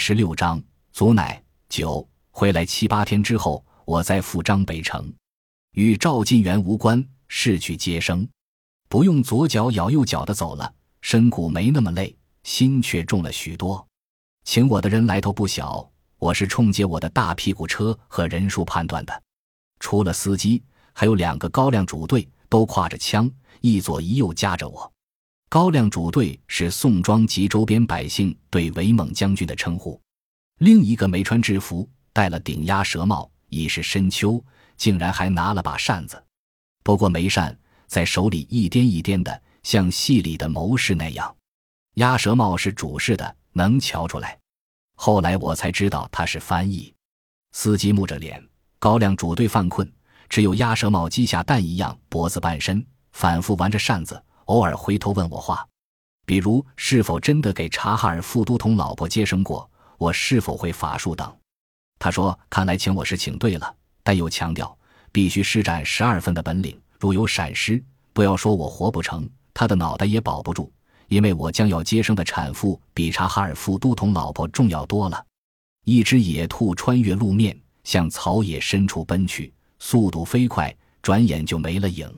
十六章祖奶九回来七八天之后，我再赴张北城，与赵晋元无关，逝去皆生，不用左脚咬右脚的走了，身骨没那么累，心却重了许多。请我的人来头不小，我是冲接我的大屁股车和人数判断的，除了司机，还有两个高粱主队，都挎着枪，一左一右夹着我。高粱主队是宋庄及周边百姓对韦猛将军的称呼，另一个没穿制服，戴了顶鸭舌帽，已是深秋，竟然还拿了把扇子，不过没扇，在手里一颠一颠的，像戏里的谋士那样。鸭舌帽是主事的，能瞧出来。后来我才知道他是翻译。司机木着脸，高粱主队犯困，只有鸭舌帽鸡下蛋一样脖子半伸，反复玩着扇子。偶尔回头问我话，比如是否真的给察哈尔副都统老婆接生过，我是否会法术等。他说：“看来请我是请对了，但又强调必须施展十二分的本领，如有闪失，不要说我活不成，他的脑袋也保不住，因为我将要接生的产妇比察哈尔副都统老婆重要多了。”一只野兔穿越路面，向草野深处奔去，速度飞快，转眼就没了影。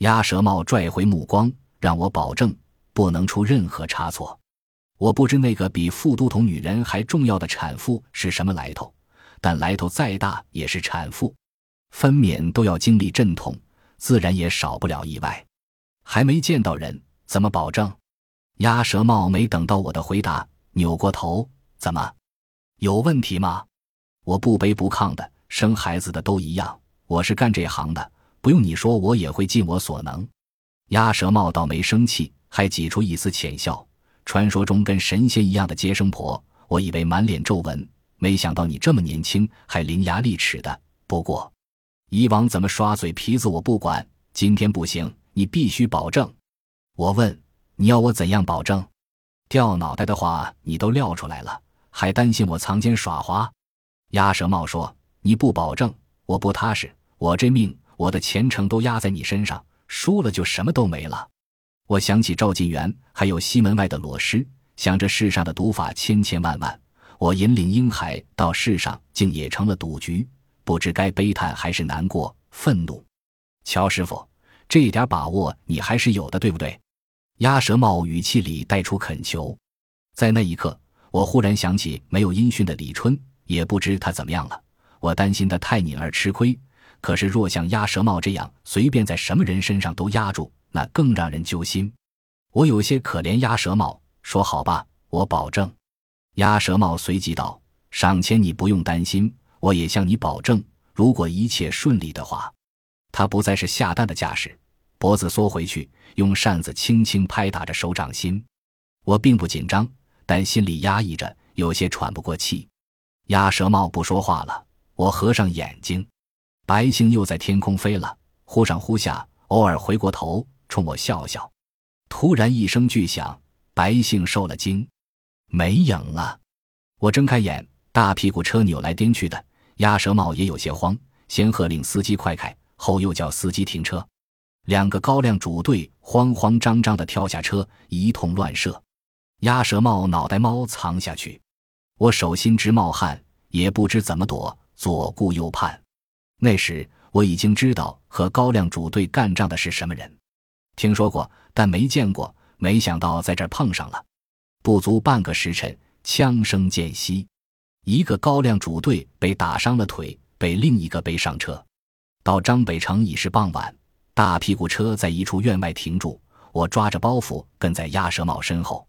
鸭舌帽拽回目光，让我保证不能出任何差错。我不知那个比副都统女人还重要的产妇是什么来头，但来头再大也是产妇，分娩都要经历阵痛，自然也少不了意外。还没见到人，怎么保证？鸭舌帽没等到我的回答，扭过头：“怎么，有问题吗？”我不卑不亢的，生孩子的都一样，我是干这行的。不用你说，我也会尽我所能。鸭舌帽倒没生气，还挤出一丝浅笑。传说中跟神仙一样的接生婆，我以为满脸皱纹，没想到你这么年轻，还伶牙俐齿的。不过，以往怎么耍嘴皮子我不管，今天不行，你必须保证。我问你要我怎样保证？掉脑袋的话你都撂出来了，还担心我藏奸耍滑？鸭舌帽说：“你不保证，我不踏实。我这命。”我的前程都压在你身上，输了就什么都没了。我想起赵晋元，还有西门外的裸尸，想着世上的赌法千千万万，我引领婴孩到世上，竟也成了赌局，不知该悲叹还是难过、愤怒。乔师傅，这一点把握你还是有的，对不对？鸭舌帽语气里带出恳求。在那一刻，我忽然想起没有音讯的李春，也不知他怎么样了。我担心他太拧而吃亏。可是，若像鸭舌帽这样随便在什么人身上都压住，那更让人揪心。我有些可怜鸭舌帽，说：“好吧，我保证。”鸭舌帽随即道：“上千你不用担心，我也向你保证，如果一切顺利的话。”他不再是下蛋的架势，脖子缩回去，用扇子轻轻拍打着手掌心。我并不紧张，但心里压抑着，有些喘不过气。鸭舌帽不说话了，我合上眼睛。白星又在天空飞了，忽上忽下，偶尔回过头冲我笑笑。突然一声巨响，白星受了惊，没影了。我睁开眼，大屁股车扭来颠去的，鸭舌帽也有些慌，先喝令司机快开，后又叫司机停车。两个高粱主队慌慌张张地跳下车，一通乱射。鸭舌帽脑袋猫藏下去，我手心直冒汗，也不知怎么躲，左顾右盼。那时我已经知道和高粱主队干仗的是什么人，听说过，但没见过。没想到在这儿碰上了。不足半个时辰，枪声渐息，一个高粱主队被打伤了腿，被另一个背上车。到张北城已是傍晚，大屁股车在一处院外停住，我抓着包袱跟在鸭舌帽身后。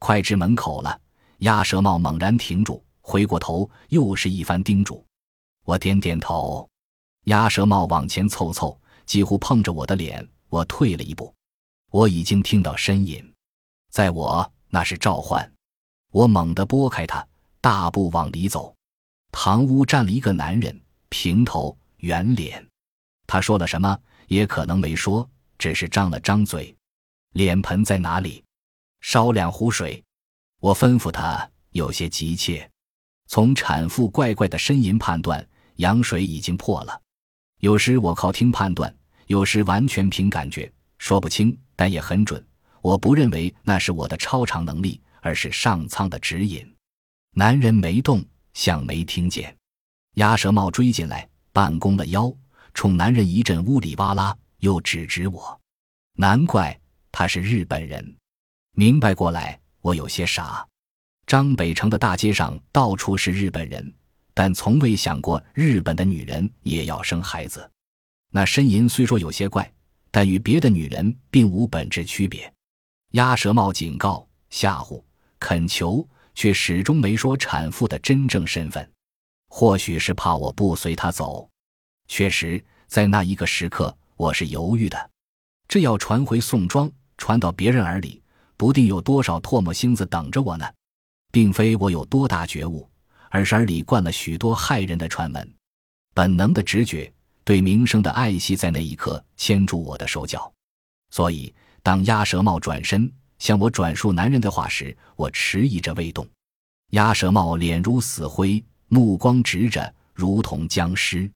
快至门口了，鸭舌帽猛然停住，回过头，又是一番叮嘱。我点点头。鸭舌帽往前凑凑，几乎碰着我的脸。我退了一步，我已经听到呻吟，在我那是召唤。我猛地拨开他，大步往里走。堂屋站了一个男人，平头圆脸。他说了什么？也可能没说，只是张了张嘴。脸盆在哪里？烧两壶水。我吩咐他，有些急切。从产妇怪怪的呻吟判断，羊水已经破了。有时我靠听判断，有时完全凭感觉，说不清，但也很准。我不认为那是我的超常能力，而是上苍的指引。男人没动，像没听见。鸭舌帽追进来，半弓了腰，冲男人一阵呜里哇啦，又指指我。难怪他是日本人。明白过来，我有些傻。张北城的大街上到处是日本人，但从未想过日本的女人也要生孩子。那呻吟虽说有些怪，但与别的女人并无本质区别。鸭舌帽警告、吓唬、恳求，却始终没说产妇的真正身份。或许是怕我不随他走。确实，在那一个时刻，我是犹豫的。这要传回宋庄，传到别人耳里，不定有多少唾沫星子等着我呢。并非我有多大觉悟，而是耳里灌了许多害人的传闻。本能的直觉，对名声的爱惜，在那一刻牵住我的手脚。所以，当鸭舌帽转身向我转述男人的话时，我迟疑着未动。鸭舌帽脸如死灰，目光直着，如同僵尸。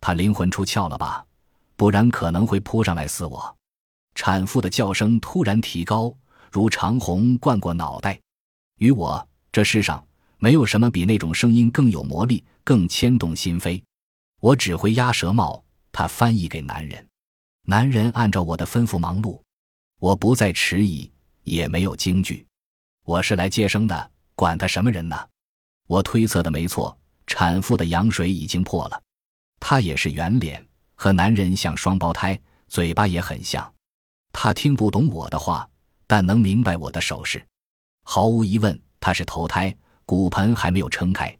他灵魂出窍了吧？不然可能会扑上来撕我。产妇的叫声突然提高，如长虹灌过脑袋。与我。这世上没有什么比那种声音更有魔力、更牵动心扉。我指挥鸭舌帽，他翻译给男人。男人按照我的吩咐忙碌。我不再迟疑，也没有惊惧。我是来接生的，管他什么人呢？我推测的没错，产妇的羊水已经破了。她也是圆脸，和男人像双胞胎，嘴巴也很像。她听不懂我的话，但能明白我的手势。毫无疑问。他是头胎，骨盆还没有撑开，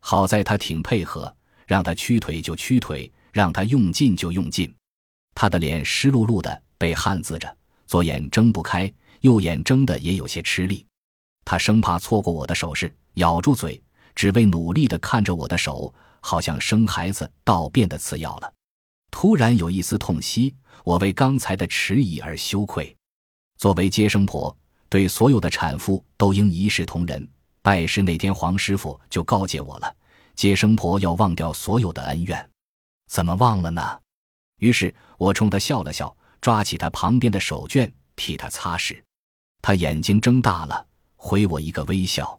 好在他挺配合，让他屈腿就屈腿，让他用劲就用劲。他的脸湿漉漉的，被汗渍着，左眼睁不开，右眼睁的也有些吃力。他生怕错过我的手势，咬住嘴，只为努力的看着我的手，好像生孩子倒变得次要了。突然有一丝痛惜，我为刚才的迟疑而羞愧。作为接生婆。对所有的产妇都应一视同仁。拜师那天，黄师傅就告诫我了：接生婆要忘掉所有的恩怨。怎么忘了呢？于是我冲他笑了笑，抓起他旁边的手绢替他擦拭。他眼睛睁大了，回我一个微笑。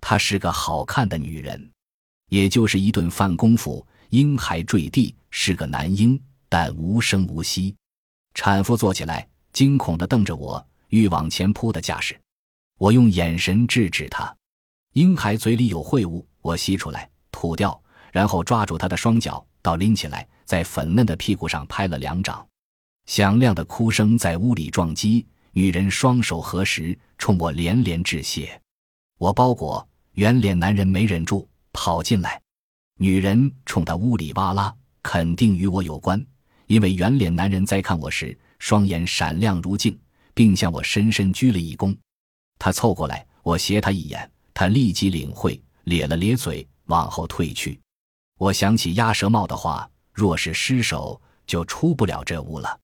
她是个好看的女人，也就是一顿饭功夫，婴孩坠地，是个男婴，但无声无息。产妇坐起来，惊恐地瞪着我。欲往前扑的架势，我用眼神制止她。婴孩嘴里有秽物，我吸出来吐掉，然后抓住他的双脚，倒拎起来，在粉嫩的屁股上拍了两掌。响亮的哭声在屋里撞击，女人双手合十，冲我连连致谢。我包裹圆脸男人没忍住跑进来，女人冲他呜里哇啦，肯定与我有关，因为圆脸男人在看我时，双眼闪亮如镜。并向我深深鞠了一躬，他凑过来，我斜他一眼，他立即领会，咧了咧嘴，往后退去。我想起鸭舌帽的话，若是失手，就出不了这屋了。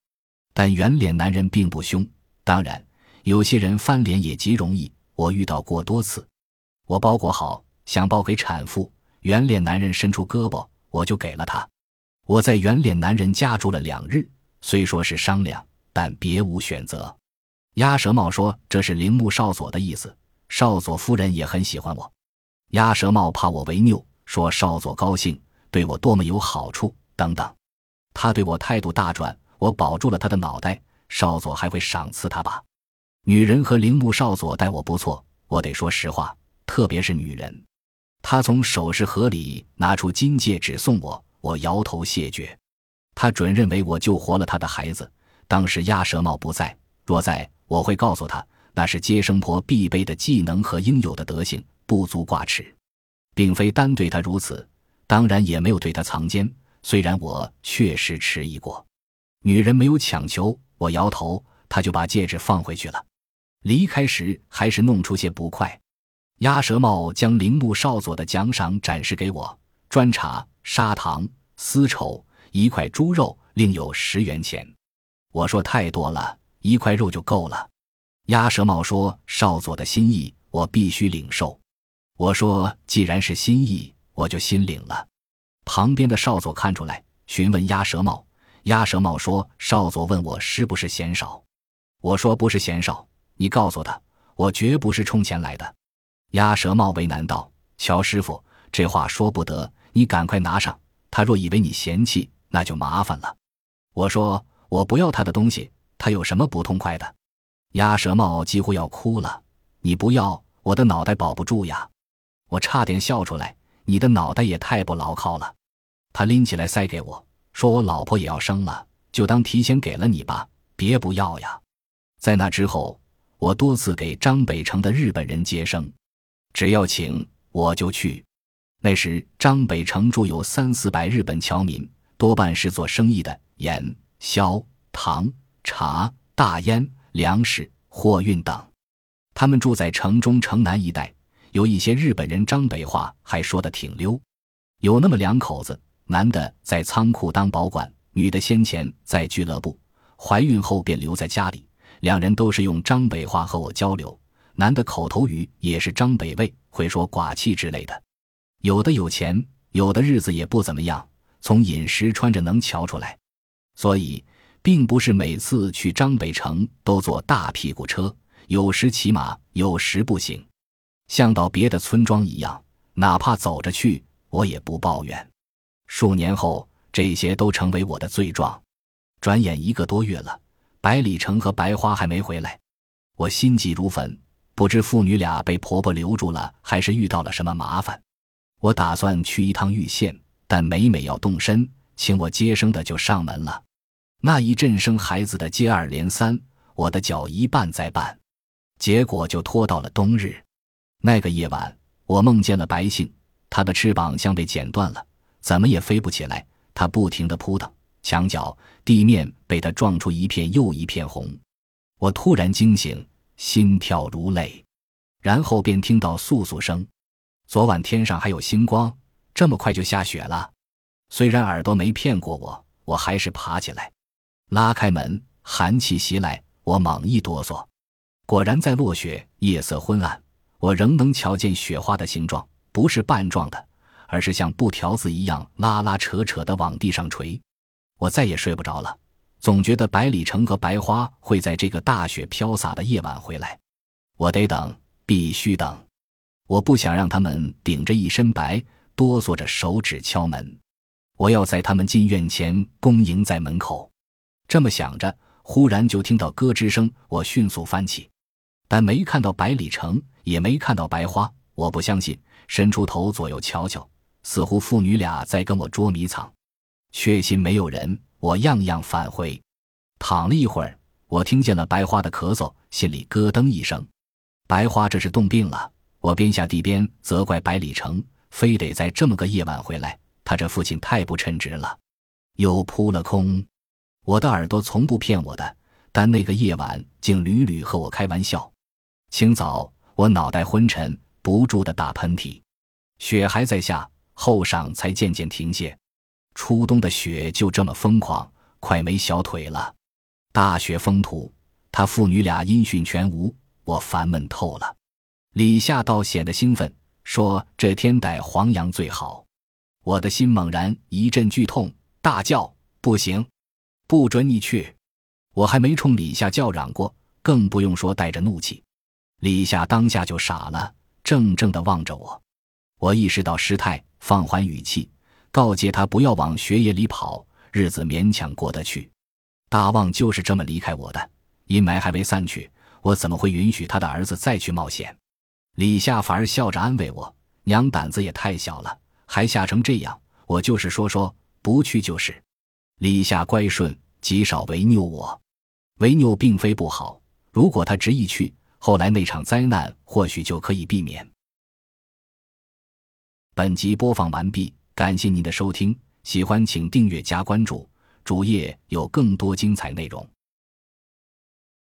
但圆脸男人并不凶，当然，有些人翻脸也极容易，我遇到过多次。我包裹好，想包给产妇，圆脸男人伸出胳膊，我就给了他。我在圆脸男人家住了两日，虽说是商量，但别无选择。鸭舌帽说：“这是铃木少佐的意思，少佐夫人也很喜欢我。”鸭舌帽怕我为拗，说：“少佐高兴，对我多么有好处，等等。”他对我态度大转，我保住了他的脑袋。少佐还会赏赐他吧？女人和铃木少佐待我不错，我得说实话，特别是女人。他从首饰盒里拿出金戒指送我，我摇头谢绝。他准认为我救活了他的孩子。当时鸭舌帽不在，若在。我会告诉他，那是接生婆必备的技能和应有的德行，不足挂齿，并非单对他如此，当然也没有对他藏奸。虽然我确实迟疑过，女人没有强求，我摇头，他就把戒指放回去了。离开时还是弄出些不快。鸭舌帽将铃木少佐的奖赏展示给我：砖茶、砂糖、丝绸、一块猪肉，另有十元钱。我说太多了。一块肉就够了，鸭舌帽说：“少佐的心意，我必须领受。”我说：“既然是心意，我就心领了。”旁边的少佐看出来，询问鸭舌帽。鸭舌帽说：“少佐问我是不是嫌少。”我说：“不是嫌少，你告诉他，我绝不是充钱来的。”鸭舌帽为难道：“乔师傅，这话说不得，你赶快拿上。他若以为你嫌弃，那就麻烦了。我说我不要他的东西，他有什么不痛快的？鸭舌帽几乎要哭了。你不要，我的脑袋保不住呀！我差点笑出来。你的脑袋也太不牢靠了。他拎起来塞给我，说我老婆也要生了，就当提前给了你吧，别不要呀。在那之后，我多次给张北城的日本人接生，只要请我就去。那时张北城住有三四百日本侨民，多半是做生意的，盐、硝、糖、茶、大烟、粮食、货运等。他们住在城中城南一带，有一些日本人张北话还说得挺溜。有那么两口子，男的在仓库当保管，女的先前在俱乐部，怀孕后便留在家里。两人都是用张北话和我交流，男的口头语也是张北味，会说寡气之类的。有的有钱，有的日子也不怎么样，从饮食穿着能瞧出来。所以，并不是每次去张北城都坐大屁股车，有时骑马，有时步行，像到别的村庄一样，哪怕走着去，我也不抱怨。数年后，这些都成为我的罪状。转眼一个多月了，百里城和白花还没回来，我心急如焚，不知父女俩被婆婆留住了，还是遇到了什么麻烦。我打算去一趟玉县，但每每要动身，请我接生的就上门了。那一阵生孩子的接二连三，我的脚一绊再绊，结果就拖到了冬日。那个夜晚，我梦见了白杏，它的翅膀像被剪断了，怎么也飞不起来。它不停地扑腾，墙角、地面被它撞出一片又一片红。我突然惊醒，心跳如雷，然后便听到簌簌声。昨晚天上还有星光，这么快就下雪了。虽然耳朵没骗过我，我还是爬起来，拉开门，寒气袭来，我猛一哆嗦，果然在落雪。夜色昏暗，我仍能瞧见雪花的形状，不是瓣状的，而是像布条子一样拉拉扯扯的往地上垂。我再也睡不着了，总觉得百里城和白花会在这个大雪飘洒的夜晚回来。我得等，必须等。我不想让他们顶着一身白，哆嗦着手指敲门。我要在他们进院前恭迎在门口。这么想着，忽然就听到咯吱声。我迅速翻起，但没看到百里城，也没看到白花。我不相信，伸出头左右瞧瞧，似乎父女俩在跟我捉迷藏。确信没有人，我样样返回。躺了一会儿，我听见了白花的咳嗽，心里咯噔一声。白花这是冻病了。我边下地边责怪百里城，非得在这么个夜晚回来，他这父亲太不称职了。又扑了空。我的耳朵从不骗我的，但那个夜晚竟屡屡和我开玩笑。清早，我脑袋昏沉，不住的打喷嚏。雪还在下，后晌才渐渐停歇。初冬的雪就这么疯狂，快没小腿了。大雪封土，他父女俩音讯全无，我烦闷透了。李夏倒显得兴奋，说：“这天逮黄羊最好。”我的心猛然一阵剧痛，大叫：“不行，不准你去！”我还没冲李夏叫嚷过，更不用说带着怒气。李夏当下就傻了，怔怔地望着我。我意识到失态，放缓语气，告诫他不要往雪野里跑，日子勉强过得去。大旺就是这么离开我的。阴霾还未散去，我怎么会允许他的儿子再去冒险？李夏反而笑着安慰我：“娘胆子也太小了，还吓成这样。我就是说说，不去就是。”李夏乖顺，极少违拗我。违拗并非不好，如果他执意去，后来那场灾难或许就可以避免。本集播放完毕，感谢您的收听，喜欢请订阅加关注，主页有更多精彩内容。